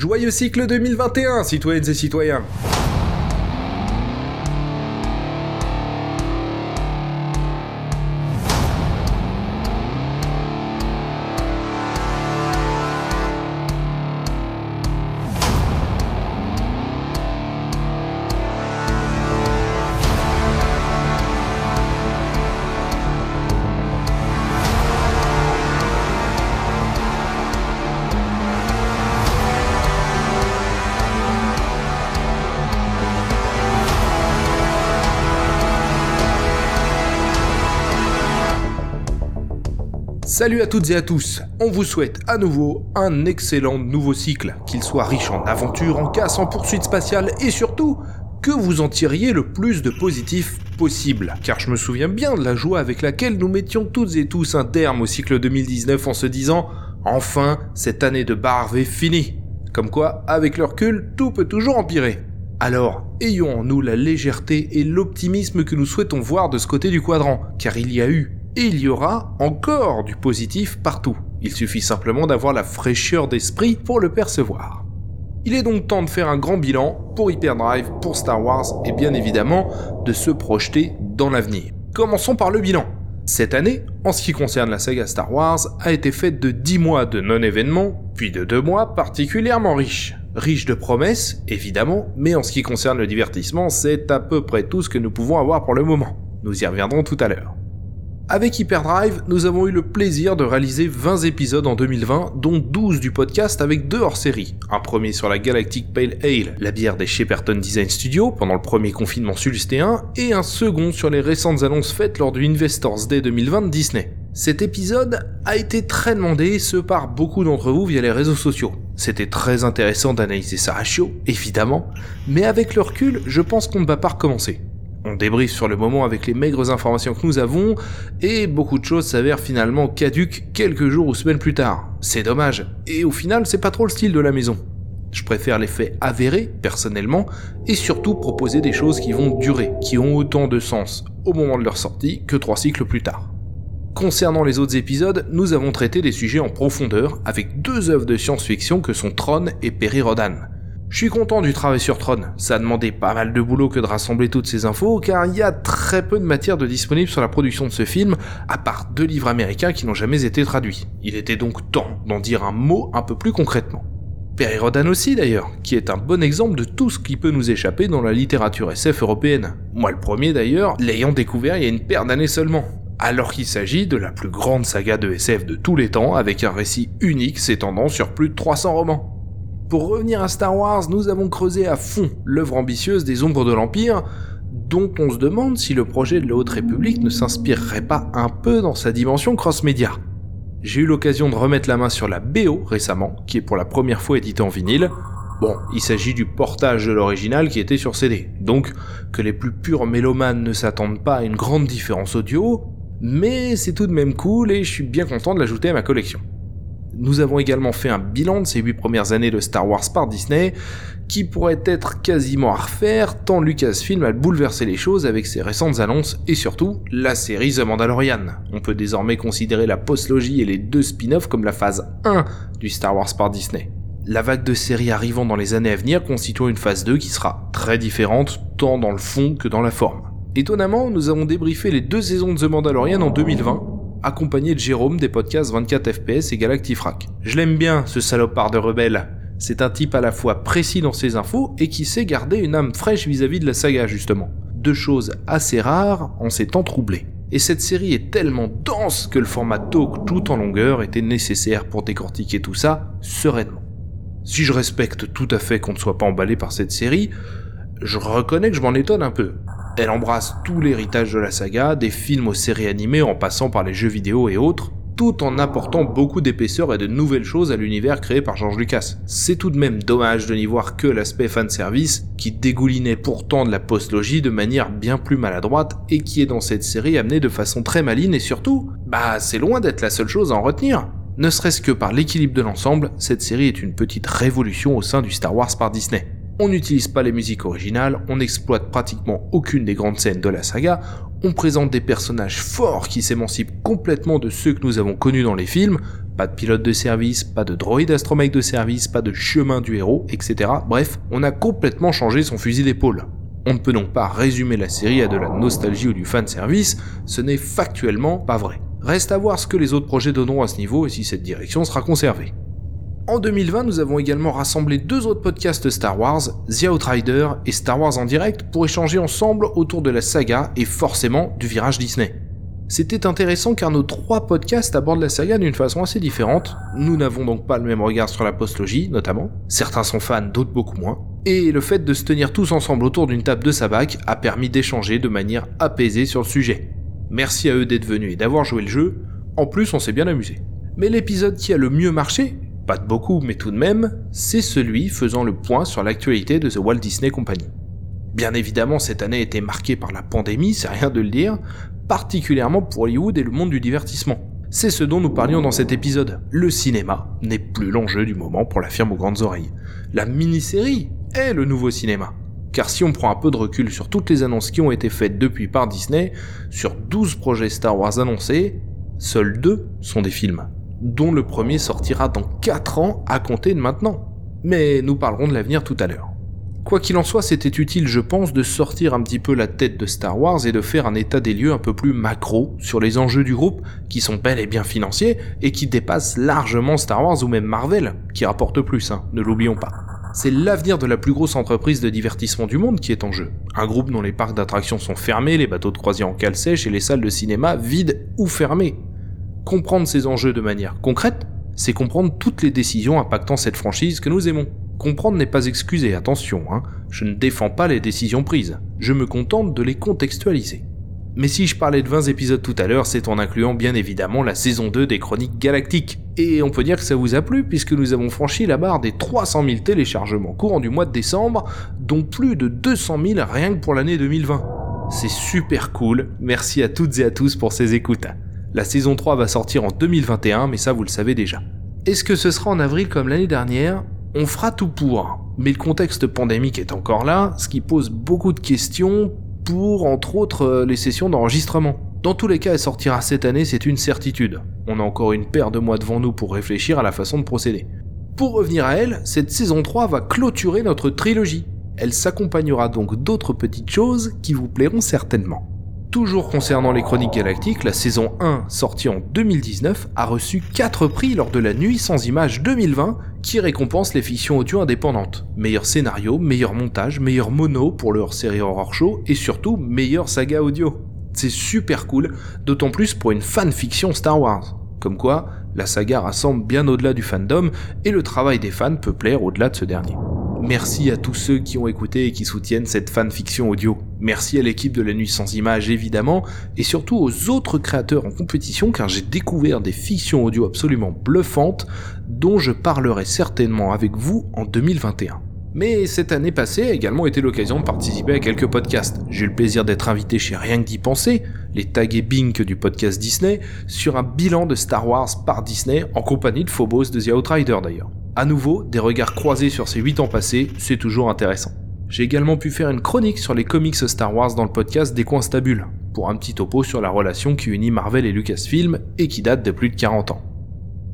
Joyeux cycle 2021, citoyennes et citoyens Salut à toutes et à tous, on vous souhaite à nouveau un excellent nouveau cycle, qu'il soit riche en aventures, en casse, en poursuites spatiales et surtout que vous en tiriez le plus de positif possible. Car je me souviens bien de la joie avec laquelle nous mettions toutes et tous un terme au cycle 2019 en se disant enfin cette année de barve est finie. Comme quoi, avec le recul, tout peut toujours empirer. Alors, ayons en nous la légèreté et l'optimisme que nous souhaitons voir de ce côté du quadrant, car il y a eu et il y aura encore du positif partout. Il suffit simplement d'avoir la fraîcheur d'esprit pour le percevoir. Il est donc temps de faire un grand bilan pour Hyperdrive, pour Star Wars et bien évidemment de se projeter dans l'avenir. Commençons par le bilan. Cette année, en ce qui concerne la saga Star Wars, a été faite de 10 mois de non-événements, puis de 2 mois particulièrement riches. Riches de promesses, évidemment, mais en ce qui concerne le divertissement, c'est à peu près tout ce que nous pouvons avoir pour le moment. Nous y reviendrons tout à l'heure. Avec Hyperdrive, nous avons eu le plaisir de réaliser 20 épisodes en 2020, dont 12 du podcast avec deux hors-série. Un premier sur la Galactic Pale Ale, la bière des Shepperton Design Studio pendant le premier confinement sulstéen, et un second sur les récentes annonces faites lors du Investors Day 2020 de Disney. Cet épisode a été très demandé, ce par beaucoup d'entre vous via les réseaux sociaux. C'était très intéressant d'analyser sa ratio, évidemment, mais avec le recul, je pense qu'on ne va pas recommencer. On débriefe sur le moment avec les maigres informations que nous avons, et beaucoup de choses s'avèrent finalement caduques quelques jours ou semaines plus tard. C'est dommage, et au final c'est pas trop le style de la maison. Je préfère les faits avérés, personnellement, et surtout proposer des choses qui vont durer, qui ont autant de sens au moment de leur sortie que trois cycles plus tard. Concernant les autres épisodes, nous avons traité des sujets en profondeur avec deux œuvres de science-fiction que sont Tron et Perry Rodan. Je suis content du travail sur Tron, ça a demandé pas mal de boulot que de rassembler toutes ces infos, car il y a très peu de matière de disponible sur la production de ce film, à part deux livres américains qui n'ont jamais été traduits. Il était donc temps d'en dire un mot un peu plus concrètement. Perry Rodan aussi d'ailleurs, qui est un bon exemple de tout ce qui peut nous échapper dans la littérature SF européenne. Moi le premier d'ailleurs, l'ayant découvert il y a une paire d'années seulement. Alors qu'il s'agit de la plus grande saga de SF de tous les temps, avec un récit unique s'étendant sur plus de 300 romans. Pour revenir à Star Wars, nous avons creusé à fond l'œuvre ambitieuse des Ombres de l'Empire, dont on se demande si le projet de la Haute République ne s'inspirerait pas un peu dans sa dimension cross-média. J'ai eu l'occasion de remettre la main sur la BO récemment, qui est pour la première fois éditée en vinyle. Bon, il s'agit du portage de l'original qui était sur CD, donc que les plus purs mélomanes ne s'attendent pas à une grande différence audio, mais c'est tout de même cool et je suis bien content de l'ajouter à ma collection. Nous avons également fait un bilan de ces 8 premières années de Star Wars par Disney, qui pourrait être quasiment à refaire tant Lucasfilm a bouleversé les choses avec ses récentes annonces et surtout la série The Mandalorian. On peut désormais considérer la postlogie et les deux spin-offs comme la phase 1 du Star Wars par Disney. La vague de séries arrivant dans les années à venir constituant une phase 2 qui sera très différente tant dans le fond que dans la forme. Étonnamment, nous avons débriefé les deux saisons de The Mandalorian en 2020 accompagné de Jérôme des podcasts 24 FPS et Galactifrac. Je l'aime bien, ce salopard de rebelle. C'est un type à la fois précis dans ses infos et qui sait garder une âme fraîche vis-à-vis de la saga justement. Deux choses assez rares en ces temps troublés. Et cette série est tellement dense que le format talk tout en longueur était nécessaire pour décortiquer tout ça sereinement. Si je respecte tout à fait qu'on ne soit pas emballé par cette série, je reconnais que je m'en étonne un peu. Elle embrasse tout l'héritage de la saga, des films aux séries animées en passant par les jeux vidéo et autres, tout en apportant beaucoup d'épaisseur et de nouvelles choses à l'univers créé par George Lucas. C'est tout de même dommage de n'y voir que l'aspect fanservice, qui dégoulinait pourtant de la postlogie de manière bien plus maladroite et qui est dans cette série amené de façon très maligne et surtout, bah c'est loin d'être la seule chose à en retenir. Ne serait-ce que par l'équilibre de l'ensemble, cette série est une petite révolution au sein du Star Wars par Disney. On n'utilise pas les musiques originales, on n'exploite pratiquement aucune des grandes scènes de la saga, on présente des personnages forts qui s'émancipent complètement de ceux que nous avons connus dans les films, pas de pilote de service, pas de droïde astromech de service, pas de chemin du héros, etc. Bref, on a complètement changé son fusil d'épaule. On ne peut donc pas résumer la série à de la nostalgie ou du fan service, ce n'est factuellement pas vrai. Reste à voir ce que les autres projets donneront à ce niveau et si cette direction sera conservée. En 2020, nous avons également rassemblé deux autres podcasts Star Wars, The Outrider et Star Wars en direct, pour échanger ensemble autour de la saga et forcément du virage Disney. C'était intéressant car nos trois podcasts abordent la saga d'une façon assez différente. Nous n'avons donc pas le même regard sur la postlogie, notamment. Certains sont fans, d'autres beaucoup moins. Et le fait de se tenir tous ensemble autour d'une table de sabac a permis d'échanger de manière apaisée sur le sujet. Merci à eux d'être venus et d'avoir joué le jeu. En plus, on s'est bien amusé. Mais l'épisode qui a le mieux marché, pas de beaucoup, mais tout de même, c'est celui faisant le point sur l'actualité de The Walt Disney Company. Bien évidemment, cette année été marquée par la pandémie, c'est rien de le dire, particulièrement pour Hollywood et le monde du divertissement. C'est ce dont nous parlions dans cet épisode. Le cinéma n'est plus l'enjeu du moment pour la firme aux grandes oreilles. La mini-série est le nouveau cinéma. Car si on prend un peu de recul sur toutes les annonces qui ont été faites depuis par Disney, sur 12 projets Star Wars annoncés, seuls deux sont des films, dont le premier sortira dans 4 ans à compter de maintenant. Mais nous parlerons de l'avenir tout à l'heure. Quoi qu'il en soit, c'était utile, je pense, de sortir un petit peu la tête de Star Wars et de faire un état des lieux un peu plus macro sur les enjeux du groupe, qui sont bel et bien financiers, et qui dépassent largement Star Wars ou même Marvel, qui rapporte plus, hein, ne l'oublions pas. C'est l'avenir de la plus grosse entreprise de divertissement du monde qui est en jeu. Un groupe dont les parcs d'attractions sont fermés, les bateaux de croisière en cale sèche et les salles de cinéma vides ou fermées. Comprendre ces enjeux de manière concrète, c'est comprendre toutes les décisions impactant cette franchise que nous aimons. Comprendre n'est pas excuser, attention, hein. je ne défends pas les décisions prises, je me contente de les contextualiser. Mais si je parlais de 20 épisodes tout à l'heure, c'est en incluant bien évidemment la saison 2 des Chroniques Galactiques. Et on peut dire que ça vous a plu puisque nous avons franchi la barre des 300 000 téléchargements courant du mois de décembre, dont plus de 200 000 rien que pour l'année 2020. C'est super cool, merci à toutes et à tous pour ces écoutes. La saison 3 va sortir en 2021, mais ça vous le savez déjà. Est-ce que ce sera en avril comme l'année dernière? On fera tout pour, mais le contexte pandémique est encore là, ce qui pose beaucoup de questions pour, entre autres, euh, les sessions d'enregistrement. Dans tous les cas, elle sortira cette année, c'est une certitude. On a encore une paire de mois devant nous pour réfléchir à la façon de procéder. Pour revenir à elle, cette saison 3 va clôturer notre trilogie. Elle s'accompagnera donc d'autres petites choses qui vous plairont certainement. Toujours concernant les Chroniques Galactiques, la saison 1, sortie en 2019, a reçu 4 prix lors de la Nuit sans images 2020, qui récompense les fictions audio indépendantes. Meilleur scénario, meilleur montage, meilleur mono pour leur série horror show, et surtout meilleure saga audio. C'est super cool, d'autant plus pour une fanfiction Star Wars. Comme quoi, la saga rassemble bien au-delà du fandom, et le travail des fans peut plaire au-delà de ce dernier. Merci à tous ceux qui ont écouté et qui soutiennent cette fanfiction audio. Merci à l'équipe de la Nuit sans images évidemment, et surtout aux autres créateurs en compétition car j'ai découvert des fictions audio absolument bluffantes dont je parlerai certainement avec vous en 2021. Mais cette année passée a également été l'occasion de participer à quelques podcasts. J'ai eu le plaisir d'être invité chez Rien que d'y penser, les tags et bink du podcast Disney, sur un bilan de Star Wars par Disney en compagnie de Phobos de The Outrider d'ailleurs. À nouveau, des regards croisés sur ces 8 ans passés, c'est toujours intéressant. J'ai également pu faire une chronique sur les comics Star Wars dans le podcast Des coins stables, pour un petit topo sur la relation qui unit Marvel et Lucasfilm et qui date de plus de 40 ans.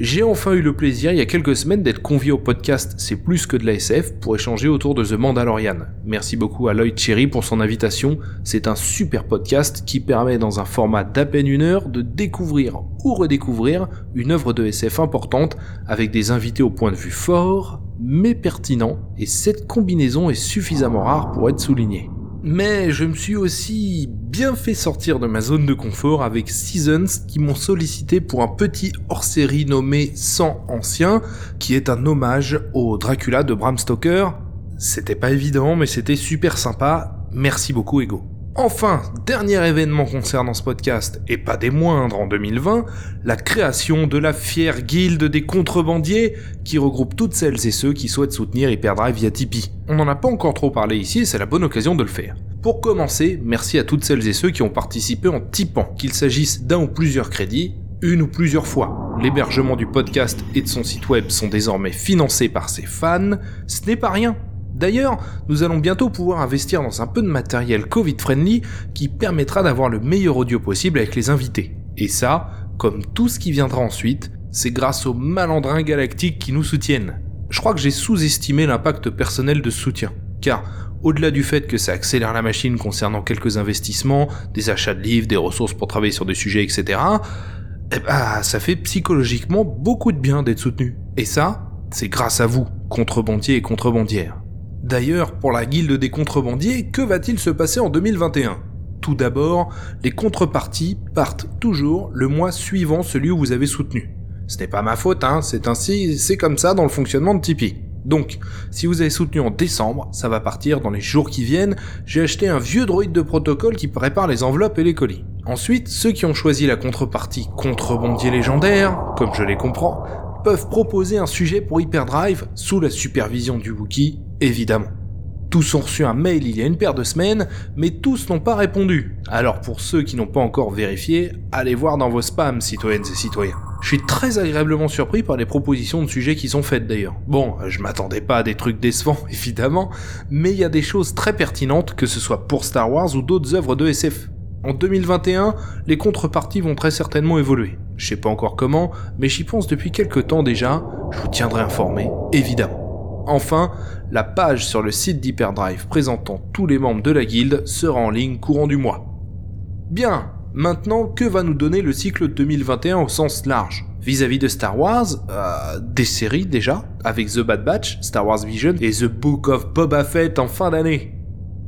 J'ai enfin eu le plaisir il y a quelques semaines d'être convié au podcast C'est plus que de la SF pour échanger autour de The Mandalorian. Merci beaucoup à Lloyd Cherry pour son invitation. C'est un super podcast qui permet dans un format d'à peine une heure de découvrir ou redécouvrir une œuvre de SF importante avec des invités au point de vue fort mais pertinent et cette combinaison est suffisamment rare pour être soulignée. Mais je me suis aussi bien fait sortir de ma zone de confort avec Seasons qui m'ont sollicité pour un petit hors-série nommé Sang Ancien, qui est un hommage au Dracula de Bram Stoker. C'était pas évident, mais c'était super sympa. Merci beaucoup, Ego. Enfin, dernier événement concernant ce podcast, et pas des moindres en 2020, la création de la fière guilde des contrebandiers qui regroupe toutes celles et ceux qui souhaitent soutenir Hyperdrive via Tipeee. On n'en a pas encore trop parlé ici c'est la bonne occasion de le faire. Pour commencer, merci à toutes celles et ceux qui ont participé en tipant, qu'il s'agisse d'un ou plusieurs crédits, une ou plusieurs fois. L'hébergement du podcast et de son site web sont désormais financés par ses fans, ce n'est pas rien. D'ailleurs, nous allons bientôt pouvoir investir dans un peu de matériel Covid-friendly qui permettra d'avoir le meilleur audio possible avec les invités. Et ça, comme tout ce qui viendra ensuite, c'est grâce aux malandrins galactiques qui nous soutiennent. Je crois que j'ai sous-estimé l'impact personnel de ce soutien, car au-delà du fait que ça accélère la machine concernant quelques investissements, des achats de livres, des ressources pour travailler sur des sujets, etc., eh ben, ça fait psychologiquement beaucoup de bien d'être soutenu. Et ça, c'est grâce à vous, contrebandiers et contrebandières. D'ailleurs, pour la guilde des contrebandiers, que va-t-il se passer en 2021 Tout d'abord, les contreparties partent toujours le mois suivant celui où vous avez soutenu. Ce n'est pas ma faute, hein, c'est ainsi, c'est comme ça dans le fonctionnement de Tipeee. Donc, si vous avez soutenu en décembre, ça va partir dans les jours qui viennent. J'ai acheté un vieux droïde de protocole qui prépare les enveloppes et les colis. Ensuite, ceux qui ont choisi la contrepartie contrebandier légendaire, comme je les comprends, peuvent proposer un sujet pour Hyperdrive sous la supervision du Wookie, évidemment. Tous ont reçu un mail il y a une paire de semaines, mais tous n'ont pas répondu. Alors pour ceux qui n'ont pas encore vérifié, allez voir dans vos spams, citoyennes et citoyens. Je suis très agréablement surpris par les propositions de sujets qui sont faites d'ailleurs. Bon, je m'attendais pas à des trucs décevants, évidemment, mais il y a des choses très pertinentes, que ce soit pour Star Wars ou d'autres œuvres de SF. En 2021, les contreparties vont très certainement évoluer. Je sais pas encore comment, mais j'y pense depuis quelques temps déjà, je vous tiendrai informé, évidemment. Enfin, la page sur le site d'Hyperdrive présentant tous les membres de la guilde sera en ligne courant du mois. Bien, Maintenant, que va nous donner le cycle 2021 au sens large? Vis-à-vis de Star Wars, euh, des séries déjà, avec The Bad Batch, Star Wars Vision et The Book of Boba Fett en fin d'année.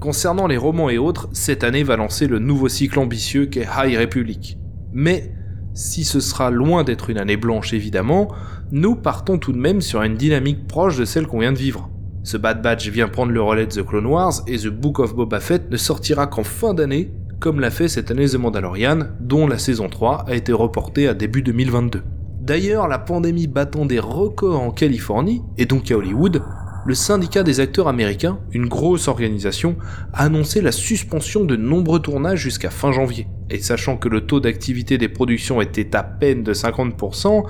Concernant les romans et autres, cette année va lancer le nouveau cycle ambitieux qu'est High Republic. Mais, si ce sera loin d'être une année blanche évidemment, nous partons tout de même sur une dynamique proche de celle qu'on vient de vivre. The Bad Batch vient prendre le relais de The Clone Wars et The Book of Boba Fett ne sortira qu'en fin d'année comme l'a fait cette année The Mandalorian, dont la saison 3 a été reportée à début 2022. D'ailleurs, la pandémie battant des records en Californie, et donc à Hollywood, le syndicat des acteurs américains, une grosse organisation, a annoncé la suspension de nombreux tournages jusqu'à fin janvier. Et sachant que le taux d'activité des productions était à peine de 50%,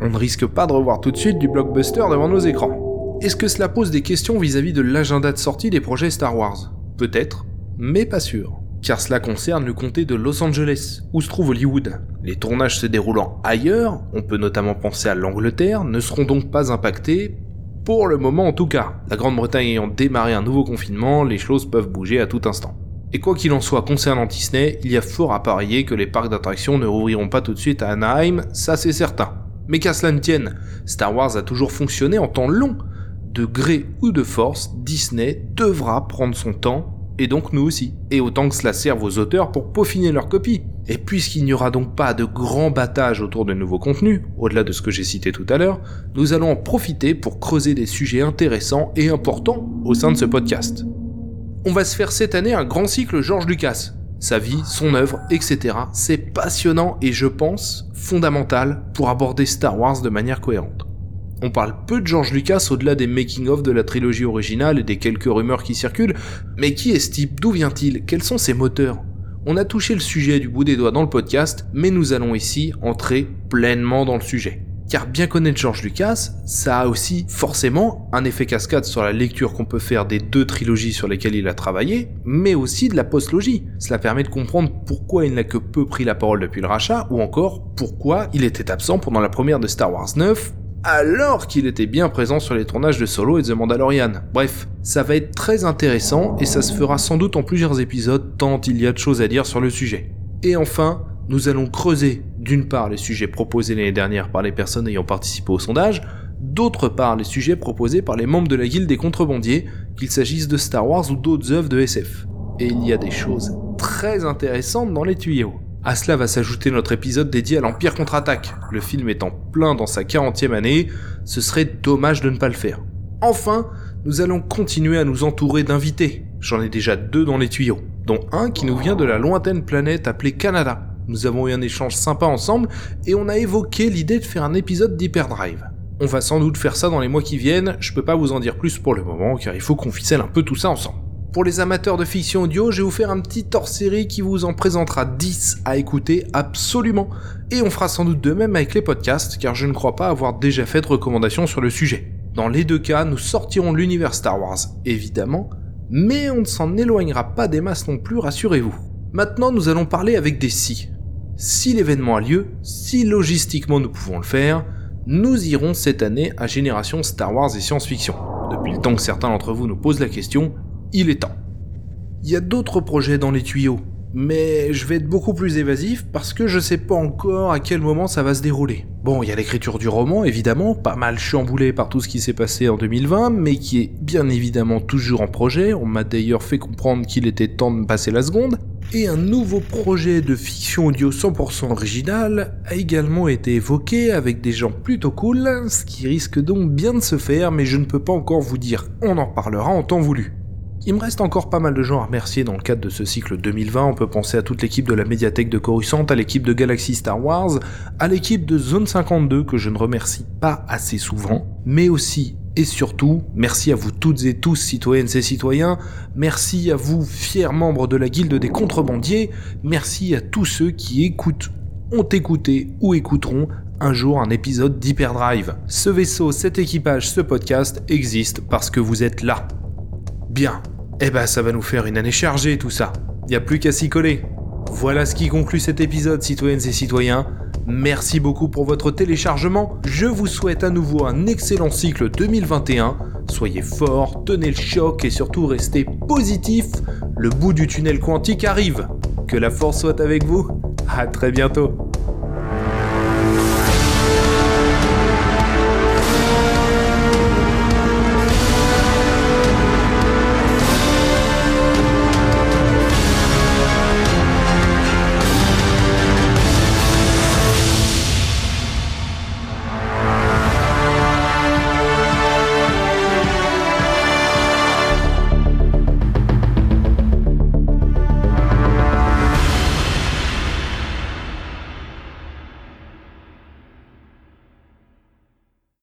on ne risque pas de revoir tout de suite du blockbuster devant nos écrans. Est-ce que cela pose des questions vis-à-vis -vis de l'agenda de sortie des projets Star Wars? Peut-être, mais pas sûr car cela concerne le comté de Los Angeles, où se trouve Hollywood. Les tournages se déroulant ailleurs, on peut notamment penser à l'Angleterre, ne seront donc pas impactés, pour le moment en tout cas. La Grande-Bretagne ayant démarré un nouveau confinement, les choses peuvent bouger à tout instant. Et quoi qu'il en soit concernant Disney, il y a fort à parier que les parcs d'attractions ne rouvriront pas tout de suite à Anaheim, ça c'est certain. Mais qu'à cela ne tienne, Star Wars a toujours fonctionné en temps long. De gré ou de force, Disney devra prendre son temps et donc nous aussi. Et autant que cela serve aux auteurs pour peaufiner leur copie. Et puisqu'il n'y aura donc pas de grand battage autour de nouveaux contenus, au-delà de ce que j'ai cité tout à l'heure, nous allons en profiter pour creuser des sujets intéressants et importants au sein de ce podcast. On va se faire cette année un grand cycle George Lucas. Sa vie, son œuvre, etc. C'est passionnant et je pense fondamental pour aborder Star Wars de manière cohérente. On parle peu de George Lucas au-delà des making-of de la trilogie originale et des quelques rumeurs qui circulent, mais qui est ce type? D'où vient-il? Quels sont ses moteurs? On a touché le sujet du bout des doigts dans le podcast, mais nous allons ici entrer pleinement dans le sujet. Car bien connaître George Lucas, ça a aussi forcément un effet cascade sur la lecture qu'on peut faire des deux trilogies sur lesquelles il a travaillé, mais aussi de la postlogie. Cela permet de comprendre pourquoi il n'a que peu pris la parole depuis le rachat, ou encore pourquoi il était absent pendant la première de Star Wars 9, alors qu'il était bien présent sur les tournages de Solo et The Mandalorian. Bref, ça va être très intéressant et ça se fera sans doute en plusieurs épisodes tant il y a de choses à dire sur le sujet. Et enfin, nous allons creuser d'une part les sujets proposés l'année dernière par les personnes ayant participé au sondage, d'autre part les sujets proposés par les membres de la guilde des contrebandiers, qu'il s'agisse de Star Wars ou d'autres œuvres de SF. Et il y a des choses très intéressantes dans les tuyaux. À cela va s'ajouter notre épisode dédié à l'Empire contre-attaque. Le film étant plein dans sa 40e année, ce serait dommage de ne pas le faire. Enfin, nous allons continuer à nous entourer d'invités. J'en ai déjà deux dans les tuyaux, dont un qui nous vient de la lointaine planète appelée Canada. Nous avons eu un échange sympa ensemble et on a évoqué l'idée de faire un épisode d'Hyperdrive. On va sans doute faire ça dans les mois qui viennent, je peux pas vous en dire plus pour le moment car il faut qu'on ficelle un peu tout ça ensemble. Pour les amateurs de fiction audio, je vais vous faire un petit hors-série qui vous en présentera 10 à écouter absolument. Et on fera sans doute de même avec les podcasts, car je ne crois pas avoir déjà fait de recommandations sur le sujet. Dans les deux cas, nous sortirons l'univers Star Wars, évidemment, mais on ne s'en éloignera pas des masses non plus, rassurez-vous. Maintenant, nous allons parler avec des si. Si l'événement a lieu, si logistiquement nous pouvons le faire, nous irons cette année à Génération Star Wars et Science-Fiction. Depuis le temps que certains d'entre vous nous posent la question, il est temps. Il y a d'autres projets dans les tuyaux, mais je vais être beaucoup plus évasif parce que je sais pas encore à quel moment ça va se dérouler. Bon, il y a l'écriture du roman, évidemment, pas mal chamboulé par tout ce qui s'est passé en 2020, mais qui est bien évidemment toujours en projet, on m'a d'ailleurs fait comprendre qu'il était temps de passer la seconde, et un nouveau projet de fiction audio 100% original a également été évoqué avec des gens plutôt cool, ce qui risque donc bien de se faire, mais je ne peux pas encore vous dire, on en parlera en temps voulu. Il me reste encore pas mal de gens à remercier dans le cadre de ce cycle 2020. On peut penser à toute l'équipe de la médiathèque de Coruscant, à l'équipe de Galaxy Star Wars, à l'équipe de Zone 52 que je ne remercie pas assez souvent, mais aussi et surtout, merci à vous toutes et tous, citoyennes et citoyens, merci à vous, fiers membres de la guilde des contrebandiers, merci à tous ceux qui écoutent, ont écouté ou écouteront un jour un épisode d'Hyperdrive. Ce vaisseau, cet équipage, ce podcast existe parce que vous êtes là. Bien. Eh ben, ça va nous faire une année chargée tout ça. Y a plus qu'à s'y coller. Voilà ce qui conclut cet épisode, citoyennes et citoyens. Merci beaucoup pour votre téléchargement. Je vous souhaite à nouveau un excellent cycle 2021. Soyez forts, tenez le choc et surtout restez positifs. Le bout du tunnel quantique arrive. Que la force soit avec vous. À très bientôt.